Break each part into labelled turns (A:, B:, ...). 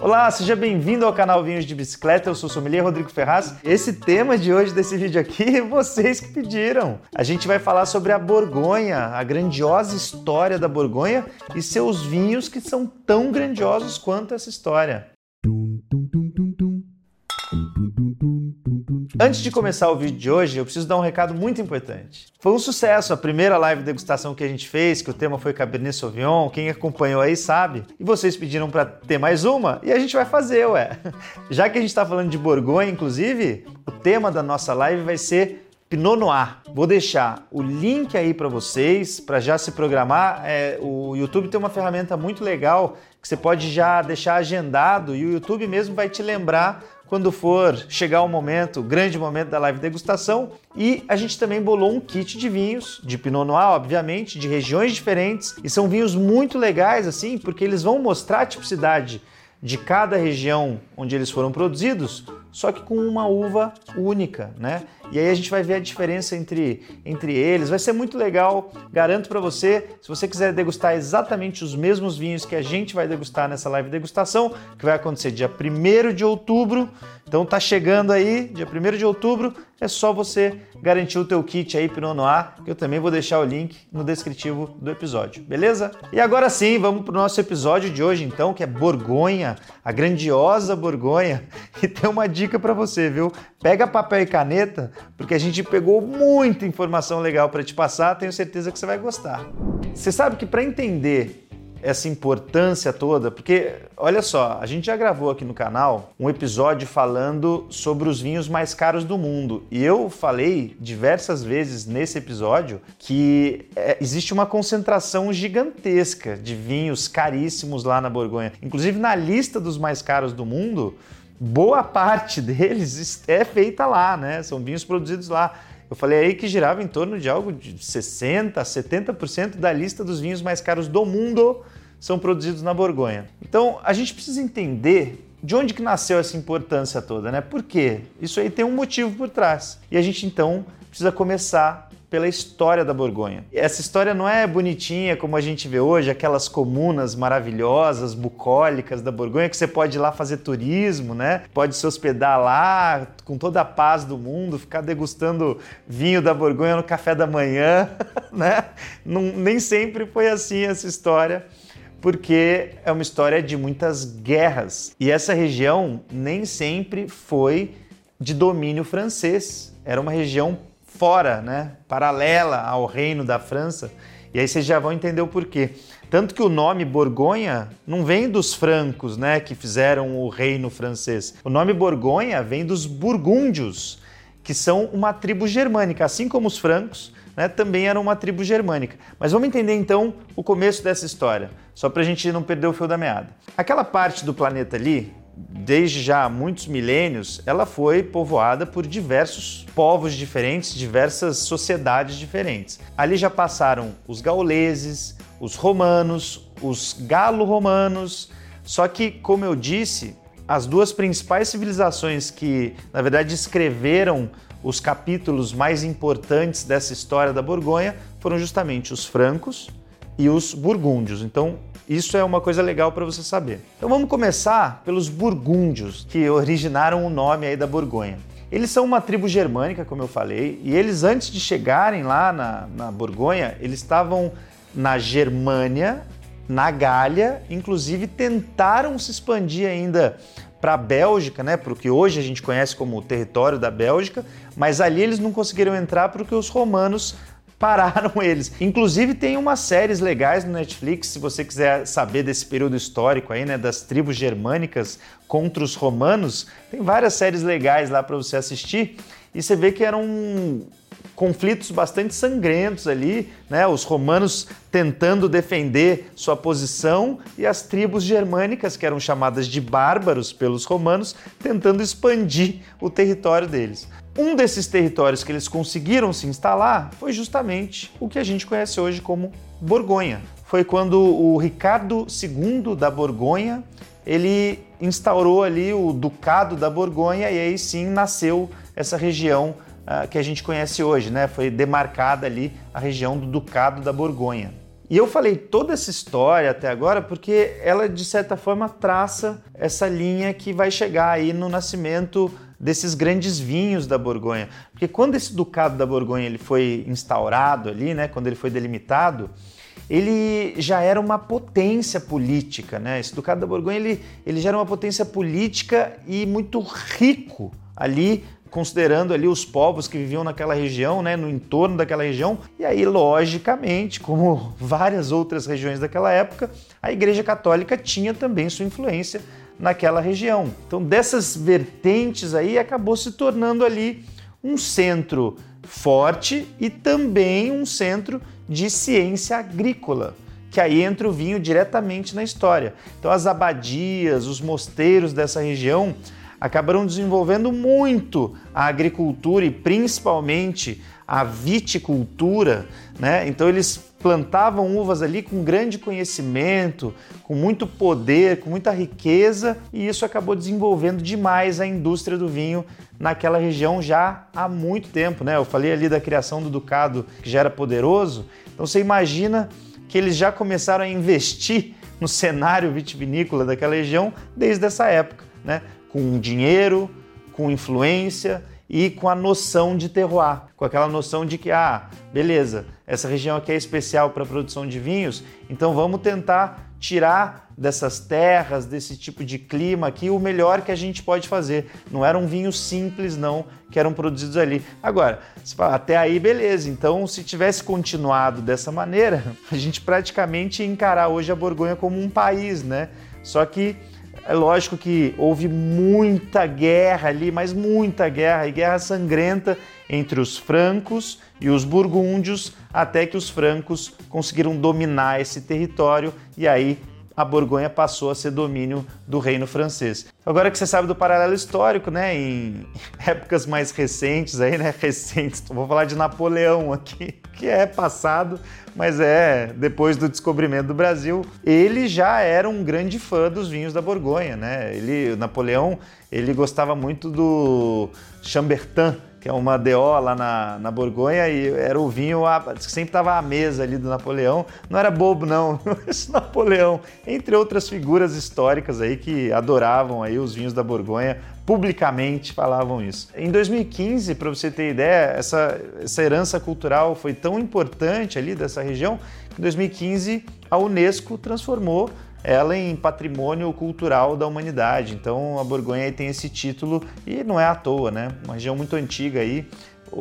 A: Olá, seja bem-vindo ao canal Vinhos de Bicicleta. Eu sou o sommelier Rodrigo Ferraz. Esse tema de hoje desse vídeo aqui, vocês que pediram. A gente vai falar sobre a Borgonha, a grandiosa história da Borgonha e seus vinhos que são tão grandiosos quanto essa história. Antes de começar o vídeo de hoje, eu preciso dar um recado muito importante. Foi um sucesso a primeira live de degustação que a gente fez, que o tema foi Cabernet Sauvignon. Quem acompanhou aí sabe. E vocês pediram para ter mais uma e a gente vai fazer, ué. Já que a gente está falando de Borgonha, inclusive, o tema da nossa live vai ser Pinot Noir. Vou deixar o link aí para vocês, para já se programar. É, o YouTube tem uma ferramenta muito legal que você pode já deixar agendado e o YouTube mesmo vai te lembrar quando for chegar o momento, o grande momento da live degustação. E a gente também bolou um kit de vinhos, de Pinot Noir, obviamente, de regiões diferentes. E são vinhos muito legais, assim, porque eles vão mostrar a tipicidade de cada região onde eles foram produzidos, só que com uma uva única, né? E aí a gente vai ver a diferença entre, entre eles. Vai ser muito legal, garanto para você. Se você quiser degustar exatamente os mesmos vinhos que a gente vai degustar nessa live degustação, que vai acontecer dia 1 de outubro. Então tá chegando aí, dia 1 de outubro, é só você garantir o teu kit aí Pinot Noir, que eu também vou deixar o link no descritivo do episódio, beleza? E agora sim, vamos pro nosso episódio de hoje então, que é Borgonha, a grandiosa Borgonha. E tem uma dica para você, viu? Pega papel e caneta, porque a gente pegou muita informação legal para te passar, tenho certeza que você vai gostar. Você sabe que para entender essa importância toda, porque olha só, a gente já gravou aqui no canal um episódio falando sobre os vinhos mais caros do mundo e eu falei diversas vezes nesse episódio que é, existe uma concentração gigantesca de vinhos caríssimos lá na Borgonha, inclusive na lista dos mais caros do mundo. Boa parte deles é feita lá, né? São vinhos produzidos lá. Eu falei aí que girava em torno de algo de 60%, 70% da lista dos vinhos mais caros do mundo são produzidos na Borgonha. Então a gente precisa entender de onde que nasceu essa importância toda, né? Por quê? Isso aí tem um motivo por trás. E a gente então precisa começar pela história da Borgonha. Essa história não é bonitinha como a gente vê hoje, aquelas comunas maravilhosas, bucólicas da Borgonha, que você pode ir lá fazer turismo, né? Pode se hospedar lá com toda a paz do mundo, ficar degustando vinho da Borgonha no café da manhã, né? Não, nem sempre foi assim essa história porque é uma história de muitas guerras. E essa região nem sempre foi de domínio francês. Era uma região fora, né, paralela ao reino da França. E aí vocês já vão entender o porquê. Tanto que o nome Borgonha não vem dos francos, né, que fizeram o reino francês. O nome Borgonha vem dos burgúndios, que são uma tribo germânica, assim como os francos, né, também eram uma tribo germânica. Mas vamos entender então o começo dessa história, só para a gente não perder o fio da meada. Aquela parte do planeta ali, desde já muitos milênios, ela foi povoada por diversos povos diferentes, diversas sociedades diferentes. Ali já passaram os gauleses, os romanos, os galo-romanos. Só que, como eu disse, as duas principais civilizações que, na verdade, escreveram os capítulos mais importantes dessa história da Borgonha foram justamente os francos e os burgúndios. Então, isso é uma coisa legal para você saber. Então, vamos começar pelos burgúndios, que originaram o nome aí da Borgonha. Eles são uma tribo germânica, como eu falei, e eles, antes de chegarem lá na, na Borgonha, eles estavam na Germânia, na Gália, inclusive tentaram se expandir ainda para a Bélgica, né, para o que hoje a gente conhece como o território da Bélgica, mas ali eles não conseguiram entrar porque os romanos pararam eles. Inclusive tem umas séries legais no Netflix, se você quiser saber desse período histórico aí, né, das tribos germânicas contra os romanos, tem várias séries legais lá para você assistir e você vê que eram conflitos bastante sangrentos ali, né? Os romanos tentando defender sua posição e as tribos germânicas, que eram chamadas de bárbaros pelos romanos, tentando expandir o território deles. Um desses territórios que eles conseguiram se instalar foi justamente o que a gente conhece hoje como Borgonha. Foi quando o Ricardo II da Borgonha ele instaurou ali o Ducado da Borgonha e aí sim nasceu essa região uh, que a gente conhece hoje, né? Foi demarcada ali a região do Ducado da Borgonha. E eu falei toda essa história até agora porque ela, de certa forma, traça essa linha que vai chegar aí no nascimento desses grandes vinhos da Borgonha. Porque quando esse ducado da Borgonha ele foi instaurado ali, né, quando ele foi delimitado, ele já era uma potência política, né? Esse ducado da Borgonha ele, ele já era uma potência política e muito rico ali considerando ali os povos que viviam naquela região, né, no entorno daquela região. E aí, logicamente, como várias outras regiões daquela época, a Igreja Católica tinha também sua influência naquela região. Então, dessas vertentes aí, acabou se tornando ali um centro forte e também um centro de ciência agrícola que aí entra o vinho diretamente na história. Então, as abadias, os mosteiros dessa região acabaram desenvolvendo muito a agricultura e principalmente a viticultura, né? Então eles plantavam uvas ali com grande conhecimento, com muito poder, com muita riqueza, e isso acabou desenvolvendo demais a indústria do vinho naquela região já há muito tempo, né? Eu falei ali da criação do ducado que já era poderoso, então você imagina que eles já começaram a investir no cenário vitivinícola daquela região desde essa época, né? com dinheiro, com influência e com a noção de terroir, com aquela noção de que, ah, beleza, essa região aqui é especial para a produção de vinhos, então vamos tentar tirar dessas terras, desse tipo de clima aqui, o melhor que a gente pode fazer. Não eram vinhos simples, não, que eram produzidos ali. Agora, fala, até aí, beleza. Então, se tivesse continuado dessa maneira, a gente praticamente ia encarar hoje a Borgonha como um país, né? Só que é lógico que houve muita guerra ali, mas muita guerra e guerra sangrenta entre os francos e os burgúndios, até que os francos conseguiram dominar esse território e aí a Borgonha passou a ser domínio do reino francês. Agora que você sabe do paralelo histórico, né, em épocas mais recentes aí, né, recentes, vou falar de Napoleão aqui, que é passado, mas é depois do descobrimento do Brasil, ele já era um grande fã dos vinhos da Borgonha, né? Ele, Napoleão, ele gostava muito do Chambertin, que é uma DO lá na, na Borgonha, e era o vinho que sempre estava à mesa ali do Napoleão. Não era bobo, não, esse Napoleão, entre outras figuras históricas aí que adoravam aí os vinhos da Borgonha, publicamente falavam isso. Em 2015, para você ter ideia, essa, essa herança cultural foi tão importante ali dessa região, que em 2015 a Unesco transformou ela em patrimônio cultural da humanidade. Então a Borgonha tem esse título e não é à toa, né? Uma região muito antiga aí,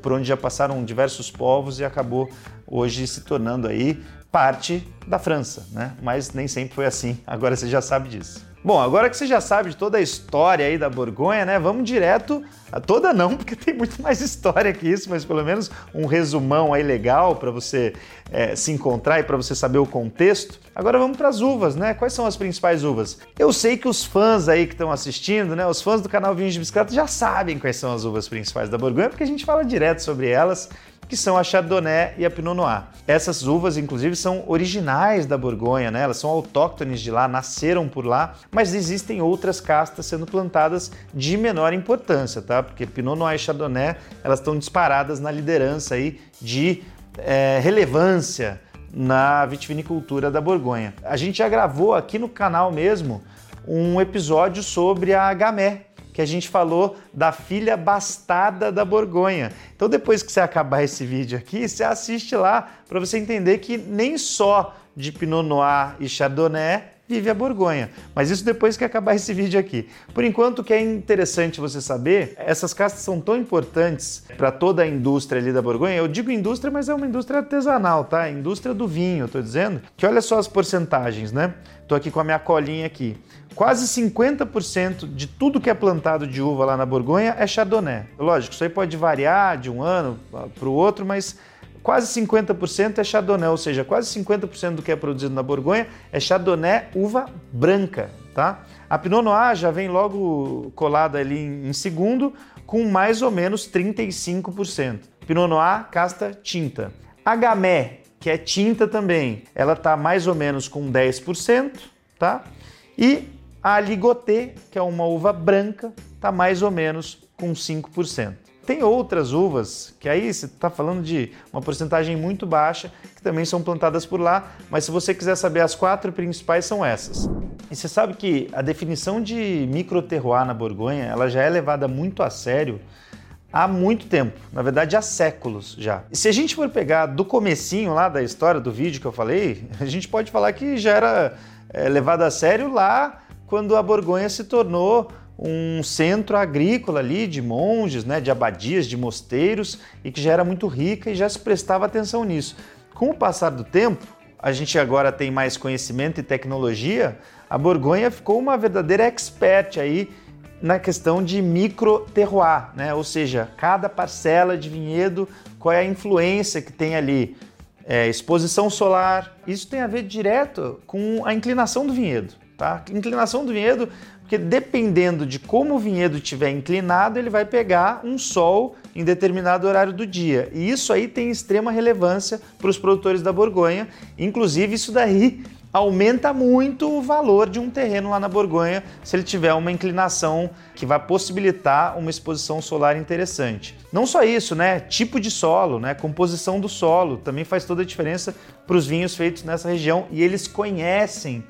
A: por onde já passaram diversos povos e acabou hoje se tornando aí parte da França, né? Mas nem sempre foi assim. Agora você já sabe disso. Bom, agora que você já sabe de toda a história aí da Borgonha, né? Vamos direto a toda não, porque tem muito mais história que isso, mas pelo menos um resumão aí legal para você é, se encontrar e para você saber o contexto. Agora vamos para as uvas, né? Quais são as principais uvas? Eu sei que os fãs aí que estão assistindo, né? Os fãs do canal Vinhos de Bicicleta já sabem quais são as uvas principais da Borgonha, porque a gente fala direto sobre elas que são a Chardonnay e a Pinot Noir. Essas uvas, inclusive, são originais da Borgonha, né? Elas são autóctones de lá, nasceram por lá, mas existem outras castas sendo plantadas de menor importância, tá? Porque Pinot Noir e Chardonnay, elas estão disparadas na liderança aí de é, relevância na vitivinicultura da Borgonha. A gente já gravou aqui no canal mesmo um episódio sobre a Gamay, que a gente falou da filha bastada da Borgonha. Então depois que você acabar esse vídeo aqui, você assiste lá para você entender que nem só de Pinot Noir e Chardonnay vive a Borgonha. Mas isso depois que acabar esse vídeo aqui. Por enquanto, o que é interessante você saber, essas castas são tão importantes para toda a indústria ali da Borgonha. Eu digo indústria, mas é uma indústria artesanal, tá? Indústria do vinho, estou dizendo. Que olha só as porcentagens, né? Estou aqui com a minha colinha aqui. Quase 50% de tudo que é plantado de uva lá na Borgonha é Chardonnay. Lógico, isso aí pode variar de um ano para o outro, mas quase 50% é Chardonnay, ou seja, quase 50% do que é produzido na Borgonha é Chardonnay uva branca, tá? A Pinot Noir já vem logo colada ali em segundo, com mais ou menos 35%. Pinot Noir, casta tinta. A Gamay, que é tinta também, ela tá mais ou menos com 10%, tá? E a Ligoté, que é uma uva branca, tá mais ou menos com 5%. Tem outras uvas, que aí você está falando de uma porcentagem muito baixa, que também são plantadas por lá, mas se você quiser saber as quatro principais são essas. E você sabe que a definição de microterroir na Borgonha, ela já é levada muito a sério há muito tempo, na verdade há séculos já. E se a gente for pegar do comecinho lá da história do vídeo que eu falei, a gente pode falar que já era é, levada a sério lá quando a Borgonha se tornou um centro agrícola ali de monges, né, de abadias, de mosteiros e que já era muito rica e já se prestava atenção nisso. Com o passar do tempo, a gente agora tem mais conhecimento e tecnologia, a Borgonha ficou uma verdadeira expert aí na questão de micro terroir, né? ou seja, cada parcela de vinhedo, qual é a influência que tem ali. É, exposição solar, isso tem a ver direto com a inclinação do vinhedo. Tá? Inclinação do vinhedo, porque dependendo de como o vinhedo estiver inclinado, ele vai pegar um sol em determinado horário do dia. E isso aí tem extrema relevância para os produtores da Borgonha. Inclusive, isso daí aumenta muito o valor de um terreno lá na Borgonha se ele tiver uma inclinação que vai possibilitar uma exposição solar interessante. Não só isso, né? Tipo de solo, né? Composição do solo também faz toda a diferença para os vinhos feitos nessa região e eles conhecem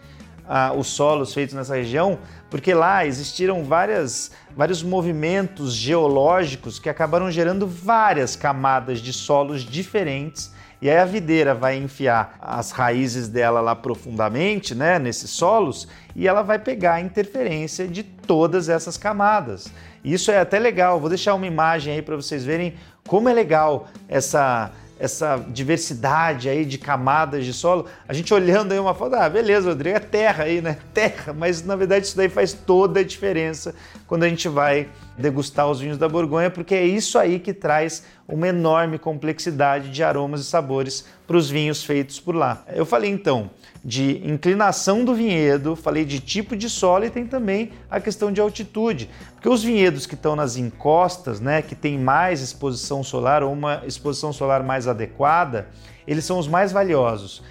A: ah, os solos feitos nessa região, porque lá existiram várias, vários movimentos geológicos que acabaram gerando várias camadas de solos diferentes e aí a videira vai enfiar as raízes dela lá profundamente, né, nesses solos, e ela vai pegar a interferência de todas essas camadas. Isso é até legal. Vou deixar uma imagem aí para vocês verem como é legal essa essa diversidade aí de camadas de solo, a gente olhando aí uma foto, ah, beleza, Rodrigo, é terra aí, né? Terra, mas na verdade isso daí faz toda a diferença quando a gente vai degustar os vinhos da Borgonha, porque é isso aí que traz uma enorme complexidade de aromas e sabores para os vinhos feitos por lá. Eu falei então de inclinação do vinhedo, falei de tipo de solo e tem também a questão de altitude, porque os vinhedos que estão nas encostas, né, que tem mais exposição solar ou uma exposição solar mais adequada, eles são os mais valiosos.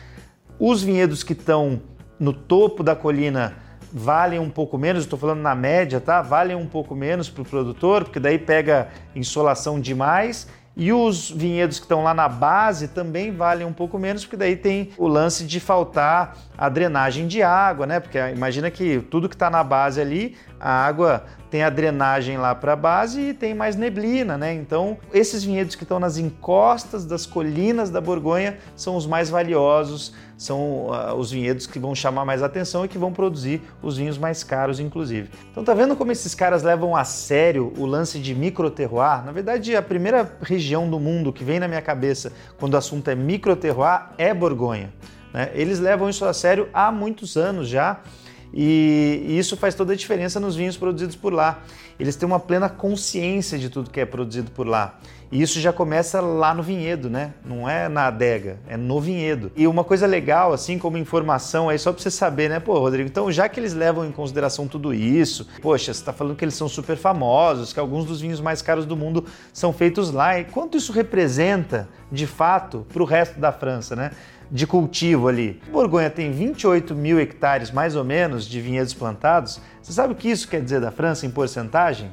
A: Os vinhedos que estão no topo da colina valem um pouco menos, estou falando na média, tá? Valem um pouco menos para o produtor, porque daí pega insolação demais e os vinhedos que estão lá na base também valem um pouco menos, porque daí tem o lance de faltar a drenagem de água, né? Porque imagina que tudo que está na base ali, a água tem a drenagem lá para a base e tem mais neblina, né? Então, esses vinhedos que estão nas encostas das colinas da Borgonha são os mais valiosos, são uh, os vinhedos que vão chamar mais atenção e que vão produzir os vinhos mais caros, inclusive. Então, tá vendo como esses caras levam a sério o lance de microterroir? Na verdade, a primeira região do mundo que vem na minha cabeça quando o assunto é microterroir é Borgonha. Né? Eles levam isso a sério há muitos anos já e, isso faz toda a diferença nos vinhos produzidos por lá. Eles têm uma plena consciência de tudo que é produzido por lá. E isso já começa lá no vinhedo, né? Não é na adega, é no vinhedo. E uma coisa legal, assim como informação, aí só para você saber, né? Pô, Rodrigo, então já que eles levam em consideração tudo isso, poxa, você está falando que eles são super famosos, que alguns dos vinhos mais caros do mundo são feitos lá. E quanto isso representa, de fato, para o resto da França, né? De cultivo ali. Borgonha tem 28 mil hectares, mais ou menos, de vinhedos plantados. Você sabe o que isso quer dizer da França em porcentagem?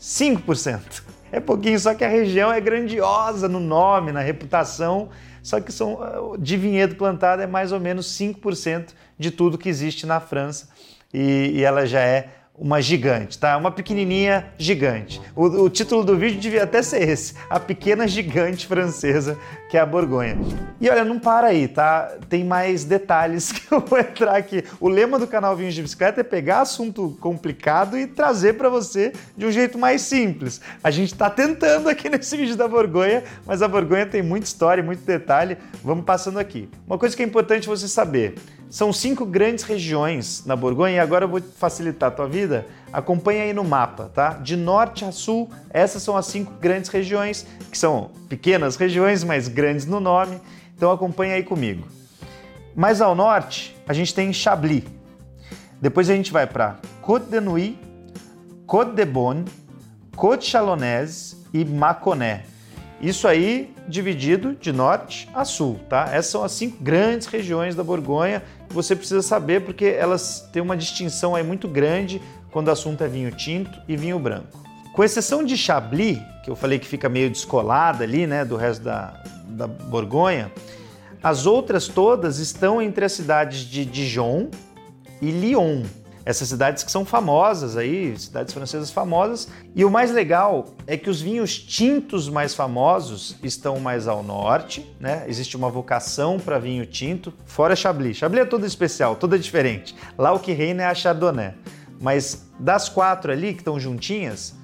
A: 5%. É pouquinho, só que a região é grandiosa no nome, na reputação, só que são, de vinhedo plantado é mais ou menos 5% de tudo que existe na França e, e ela já é uma gigante, tá? Uma pequenininha gigante. O, o, título do vídeo devia até ser esse: A Pequena Gigante Francesa, que é a Borgonha. E olha, não para aí, tá? Tem mais detalhes que eu vou entrar aqui. O lema do canal Vinhos de Bicicleta é pegar assunto complicado e trazer para você de um jeito mais simples. A gente está tentando aqui nesse vídeo da Borgonha, mas a Borgonha tem muita história, muito detalhe. Vamos passando aqui. Uma coisa que é importante você saber: são cinco grandes regiões na Borgonha e agora eu vou facilitar a tua vida. Acompanha aí no mapa, tá? De norte a sul, essas são as cinco grandes regiões, que são pequenas regiões, mas grandes no nome. Então acompanha aí comigo. Mais ao norte, a gente tem Chablis. Depois a gente vai para Côte de Nuit, Côte de Bonne, Côte Chalonnaise e Mâconnais. Isso aí dividido de norte a sul, tá? Essas são as cinco grandes regiões da Borgonha que você precisa saber porque elas têm uma distinção aí muito grande quando o assunto é vinho tinto e vinho branco. Com exceção de Chablis, que eu falei que fica meio descolada ali, né, do resto da, da Borgonha, as outras todas estão entre as cidades de Dijon e Lyon. Essas cidades que são famosas aí, cidades francesas famosas. E o mais legal é que os vinhos tintos mais famosos estão mais ao norte, né? Existe uma vocação para vinho tinto, fora Chablis. Chablis é toda especial, toda diferente. Lá o que reina é a Chardonnay. Mas das quatro ali que estão juntinhas,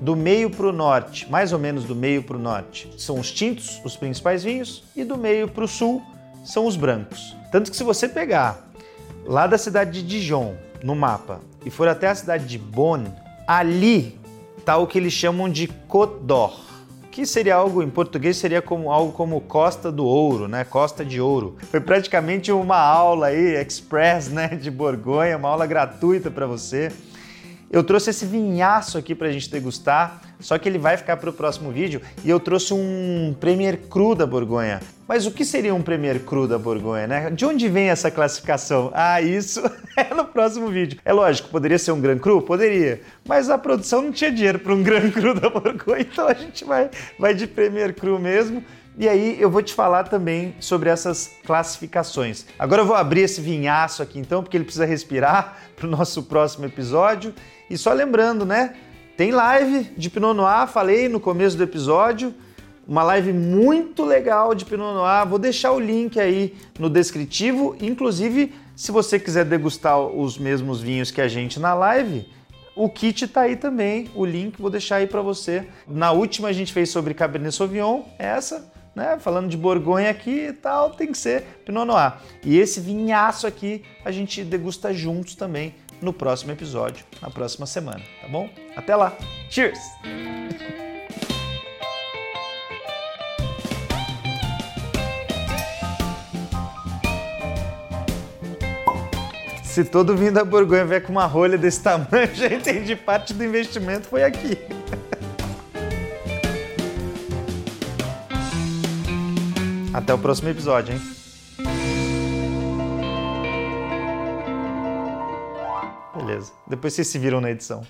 A: do meio para o norte, mais ou menos do meio para o norte, são os tintos, os principais vinhos, e do meio para o sul são os brancos. Tanto que se você pegar lá da cidade de Dijon, no mapa, e for até a cidade de Bonn, ali está o que eles chamam de Côte d'Or, que seria algo em português seria como algo como Costa do Ouro, né? Costa de Ouro. Foi praticamente uma aula aí express, né, de Borgonha, uma aula gratuita para você. Eu trouxe esse vinhaço aqui para a gente degustar, só que ele vai ficar para o próximo vídeo. E eu trouxe um Premier Cru da Borgonha. Mas o que seria um Premier Cru da Borgonha, né? De onde vem essa classificação? Ah, isso é no próximo vídeo. É lógico, poderia ser um Gran Cru? Poderia. Mas a produção não tinha dinheiro para um Gran Cru da Borgonha, então a gente vai, vai de Premier Cru mesmo. E aí eu vou te falar também sobre essas classificações. Agora eu vou abrir esse vinhaço aqui então, porque ele precisa respirar para o nosso próximo episódio. E só lembrando, né? Tem live de Pinot Noir, falei no começo do episódio. Uma live muito legal de Pinot Noir. Vou deixar o link aí no descritivo. Inclusive, se você quiser degustar os mesmos vinhos que a gente na live, o kit tá aí também, o link vou deixar aí para você. Na última a gente fez sobre Cabernet Sauvignon, essa, né? Falando de Borgonha aqui e tal, tem que ser Pinot Noir. E esse vinhaço aqui a gente degusta juntos também no próximo episódio, na próxima semana, tá bom? Até lá. Cheers! Se todo vinho da Borgonha vier com uma rolha desse tamanho, já entendi parte do investimento foi aqui. Até o próximo episódio, hein? Beleza. Depois vocês se viram na edição.